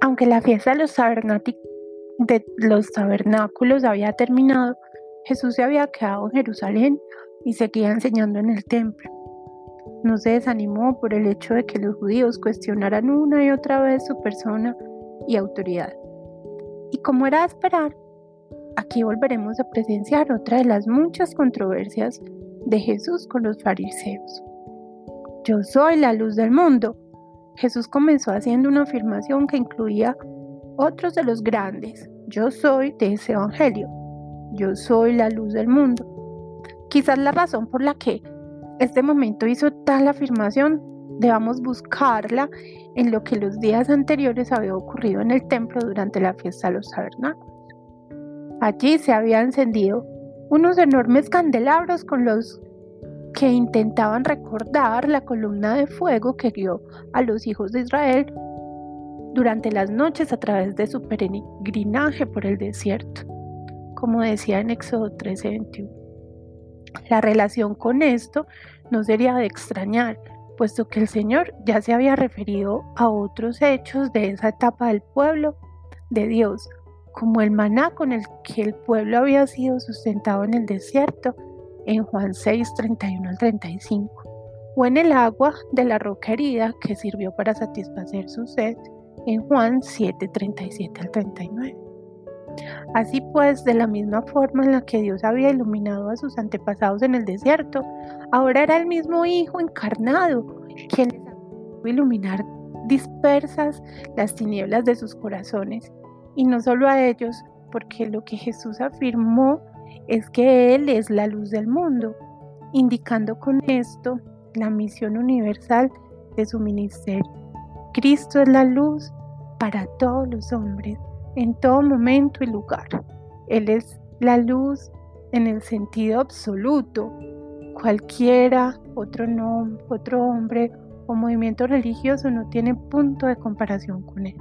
Aunque la fiesta de los, tabernáculos había terminado, Jesús se había quedado en Jerusalén y seguía enseñando en el templo. No se desanimó por el hecho de que los judíos cuestionaran una y otra vez su persona y autoridad. Y como era de esperar, aquí volveremos a presenciar otra de las muchas controversias de Jesús con los fariseos. Yo soy la luz del mundo. Jesús comenzó haciendo una afirmación que incluía otros de los grandes. Yo soy de ese evangelio. Yo soy la luz del mundo. Quizás la razón por la que este momento hizo tal afirmación debamos buscarla en lo que los días anteriores había ocurrido en el templo durante la fiesta de los tabernáculos. Allí se habían encendido unos enormes candelabros con los que intentaban recordar la columna de fuego que guió a los hijos de Israel durante las noches a través de su peregrinaje por el desierto, como decía en Éxodo 13:21. La relación con esto no sería de extrañar, puesto que el Señor ya se había referido a otros hechos de esa etapa del pueblo de Dios, como el maná con el que el pueblo había sido sustentado en el desierto en Juan 6, 31 al 35, o en el agua de la roca herida que sirvió para satisfacer su sed en Juan 7, 37 al 39. Así pues, de la misma forma en la que Dios había iluminado a sus antepasados en el desierto, ahora era el mismo Hijo encarnado quien les a iluminar dispersas las tinieblas de sus corazones, y no solo a ellos, porque lo que Jesús afirmó es que Él es la luz del mundo, indicando con esto la misión universal de su ministerio. Cristo es la luz para todos los hombres, en todo momento y lugar. Él es la luz en el sentido absoluto. Cualquiera otro, otro hombre o movimiento religioso no tiene punto de comparación con Él.